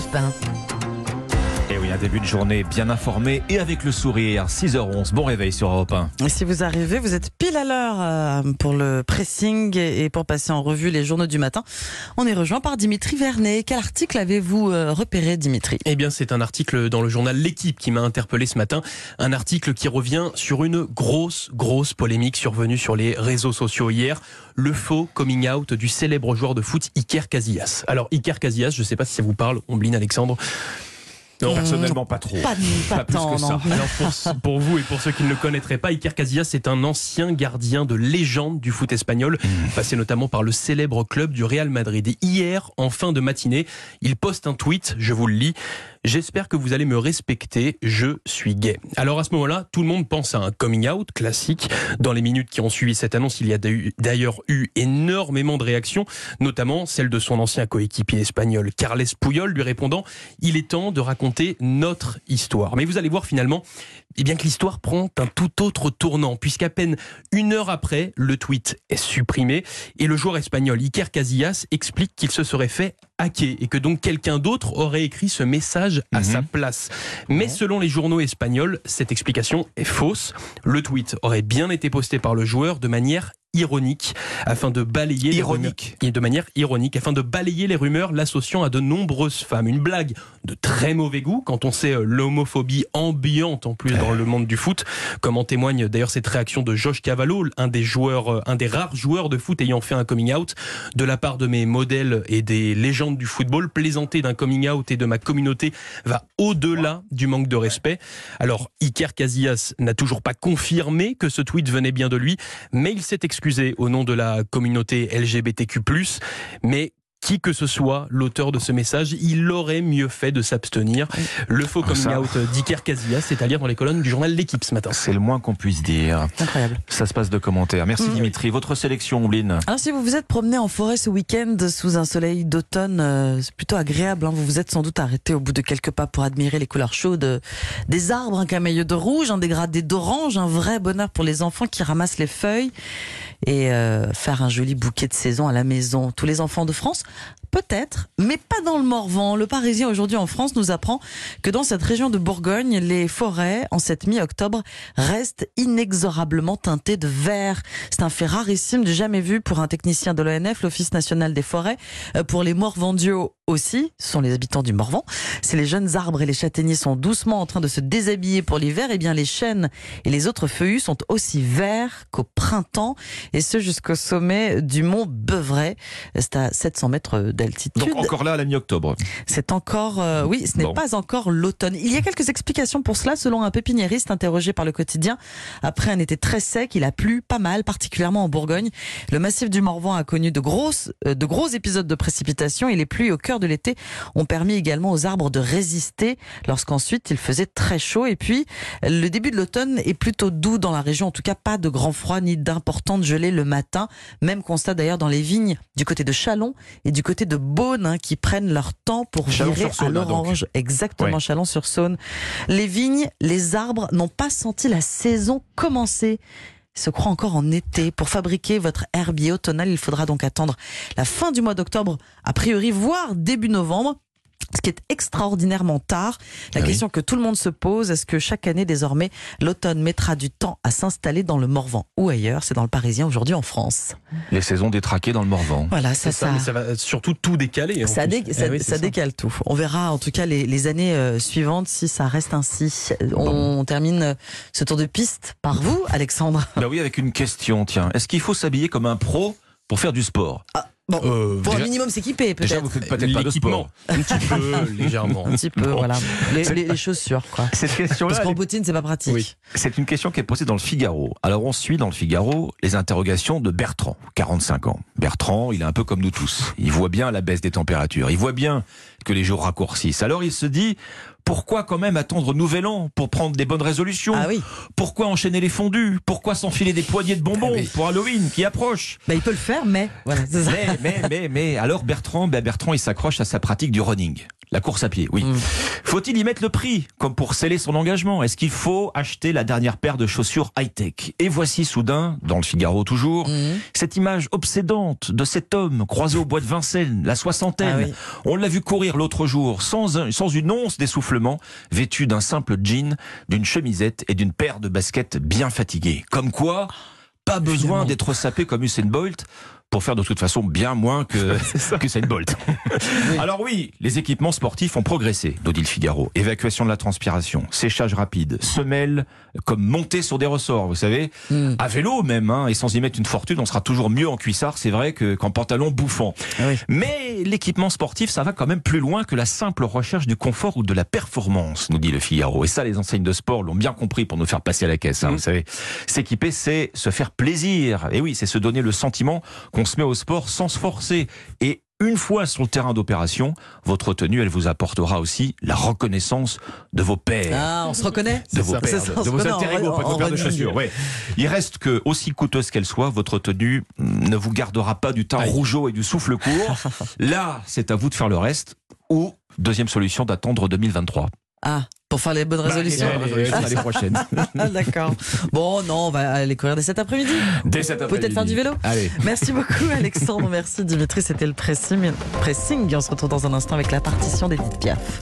Europe 1. Un début de journée bien informé et avec le sourire. 6h11, bon réveil sur Europe 1. Et si vous arrivez, vous êtes pile à l'heure euh, pour le pressing et pour passer en revue les journaux du matin. On est rejoint par Dimitri Vernet. Quel article avez-vous euh, repéré, Dimitri? Eh bien, c'est un article dans le journal L'équipe qui m'a interpellé ce matin. Un article qui revient sur une grosse, grosse polémique survenue sur les réseaux sociaux hier. Le faux coming out du célèbre joueur de foot Iker Casillas. Alors, Iker Casillas, je ne sais pas si ça vous parle, Ombline Alexandre. Non, personnellement, pas trop. Pas, pas, Pas plus tant, que ça. Alors pour, pour vous et pour ceux qui ne le connaîtraient pas, Iker Casillas c'est un ancien gardien de légende du foot espagnol, passé notamment par le célèbre club du Real Madrid. Et hier, en fin de matinée, il poste un tweet, je vous le lis. J'espère que vous allez me respecter, je suis gay. Alors à ce moment-là, tout le monde pense à un coming out classique. Dans les minutes qui ont suivi cette annonce, il y a d'ailleurs eu énormément de réactions, notamment celle de son ancien coéquipier espagnol Carles Puyol lui répondant "Il est temps de raconter notre histoire". Mais vous allez voir finalement eh bien que l'histoire prend un tout autre tournant, puisqu'à peine une heure après, le tweet est supprimé et le joueur espagnol Iker Casillas explique qu'il se serait fait et que donc quelqu'un d'autre aurait écrit ce message à Mhm. sa place. Mais selon les journaux espagnols, cette explication est fausse. Le tweet aurait bien été posté par le joueur de manière ironique afin de balayer Ironique. les rumeurs, de manière ironique afin de balayer les rumeurs l'associant à de nombreuses femmes. Une blague de très mauvais goût quand on sait euh, l'homophobie ambiante en plus dans le monde du foot. Comme en témoigne d'ailleurs cette réaction de Josh Cavallo un des joueurs euh, un des rares joueurs de foot ayant fait un coming out. De la part de mes modèles et des légendes du football plaisanter d'un coming out et de ma communauté va au-delà du manque de respect. Alors Iker Casillas n'a toujours pas confirmé que ce tweet venait bien de lui mais il s'est excusé au nom de la communauté LGBTQ+, mais qui que ce soit l'auteur de ce message, il aurait mieux fait de s'abstenir. Le faux coming Ça. out d'Iker Casillas, c'est à lire dans les colonnes du journal L'équipe ce matin. C'est le moins qu'on puisse dire. Incroyable. Ça se passe de commentaires. Merci Mm. Dimitri. Votre sélection, Ombline Alors si vous vous êtes promené en forêt ce week-end sous un soleil d'automne, euh, c'est plutôt agréable. hein. Vous vous êtes sans doute arrêté au bout de quelques pas pour admirer les couleurs chaudes des arbres, un camailleux de rouge, un dégradé d'orange, un vrai bonheur pour les enfants qui ramassent les feuilles et euh, faire un joli bouquet de saison à la maison. Tous les enfants de France Peut-être, mais pas dans le Morvan. Le Parisien aujourd'hui en France nous apprend que dans cette région de Bourgogne, les forêts, en cette mi-octobre, restent inexorablement teintées de vert. C'est un fait rarissime jamais vu pour un technicien de l'ONF, l'Office national des forêts. Euh, Pour les Morvandiaux aussi, ce sont les habitants du Morvan. Si les jeunes arbres et les châtaigniers sont doucement en train de se déshabiller pour l'hiver, eh bien les chênes et les autres feuillus sont aussi verts qu'au printemps, et ce jusqu'au sommet du mont Beuvray. C'est à 700 mètres d'altitude. Donc encore là à la mi-octobre. C'est encore, euh, oui, ce n'est Bon. pas encore l'automne. Il y a quelques explications pour cela, selon un pépiniériste interrogé par le quotidien. Après un été très sec, il a plu pas mal, particulièrement en Bourgogne. Le massif du Morvan a connu de grosses, euh, de gros épisodes de précipitations et les pluies au cœur de l'été ont permis également aux arbres de résister lorsqu'ensuite il faisait très chaud. Et puis, le début de l'automne est plutôt doux dans la région. En tout cas, pas de grand froid ni d'importantes gelées le matin. Même constat d'ailleurs dans les vignes du côté de Chalon et du côté de Beaune hein, qui prennent leur temps pour virer à l'orange. Exactement, Ouais. Chalon-sur-Saône. Les vignes, les arbres n'ont pas senti la saison commencer. Se croient encore en été. Pour fabriquer votre herbier automnal, il faudra donc attendre la fin du mois d'octobre, a priori, voire début novembre. Ce qui est extraordinairement tard. La Ah oui. question que tout le monde se pose, est-ce que chaque année désormais, l'automne mettra du temps à s'installer dans le Morvan ou ailleurs? C'est dans le Parisien aujourd'hui en France. Les saisons détraquées dans le Morvan. Voilà, C'est ça, ça, mais ça va surtout tout décaler. ça, ça- Eh oui, ça décale tout. On verra en tout cas les, les années euh, suivantes si ça reste ainsi. On termine euh, ce tour de piste par vous, Alexandre. Bah oui, avec une question, tiens. Est-ce qu'il faut s'habiller comme un pro pour faire du sport? Bon, Euh, pour un déjà- minimum s'équiper Déjà, peut-être. vous faites peut-être pas de sport. un petit peu, légèrement. Un petit peu, Bon. voilà. Les, les- les chaussures, quoi. Cette question-là, Parce qu'en bottine, c'est pas pratique. Oui. c'est une question qui est posée dans le Figaro. Alors on suit dans le Figaro les interrogations de Bertrand, 45 ans. Bertrand, il est un peu comme nous tous. Il voit bien la baisse des températures. Il voit bien que les jours raccourcissent. Alors il se dit, pourquoi quand même attendre Nouvel An pour prendre des bonnes résolutions Ah oui, Pourquoi enchaîner les fondus Pourquoi s'enfiler des poignées de bonbons Ah oui. pour Halloween qui approche bah, il peut le faire, mais voilà, mais, mais, mais, mais, alors Bertrand, ben Bertrand, il s'accroche à sa pratique du running. La course à pied, oui. Mm. Faut-il y mettre le prix, comme pour sceller son engagement? Est-ce qu'il faut acheter la dernière paire de chaussures high-tech? Et voici soudain, dans le Figaro toujours, Mhm. cette image obsédante de cet homme croisé au bois de Vincennes, la soixantaine. Ah oui. On l'a vu courir l'autre jour, sans, un- sans une once d'essoufflement, vêtu d'un simple jean, d'une chemisette et d'une paire de baskets bien fatiguées. Comme quoi, pas besoin d'être sapé comme Usain Bolt pour faire de toute façon bien moins que, que Usain Bolt. Alors oui, les équipements sportifs ont progressé, nous dit le Figaro. Évacuation de la transpiration, séchage rapide, semelle comme montée sur des ressorts, vous savez. Mm. À vélo même, hein, et sans y mettre une fortune, on sera toujours mieux en cuissard, c'est vrai, que- qu'en pantalon bouffant. Ah oui. Mais l'équipement sportif, ça va quand même plus loin que la simple recherche du confort ou de la performance, nous dit le Figaro. Et ça, les enseignes de sport l'ont bien compris pour nous faire passer à la caisse. Hein, Mmh. Vous savez, s'équiper, c'est se faire plaisir. Et oui, c'est se donner le sentiment qu'on se met au sport sans se forcer. Et une fois sur le terrain d'opération, votre tenue, elle vous apportera aussi la reconnaissance de vos pairs Ah, on se reconnaît de vos ça, de, on vos connaît en- alter ego, pas de vos paires de running. chaussures. ouais. Il reste que, aussi coûteuse qu'elle soit, votre tenue ne vous gardera pas du teint Aïe. rougeau et du souffle court. Là, c'est à vous de faire le reste. Ou, deuxième solution, d'attendre 2023. Ah, pour faire les bonnes résolutions. Bah, les résolutions l'année prochaine. Ah, D'accord. Bon, non, on va aller courir dès cet après-midi. Dès cet Peut-être après-midi. faire du vélo. Allez. Merci beaucoup, Alexandre. Merci, Dimitri. C'était le pressing. pressing. On se retrouve dans un instant avec la partition d'Edith Piaf.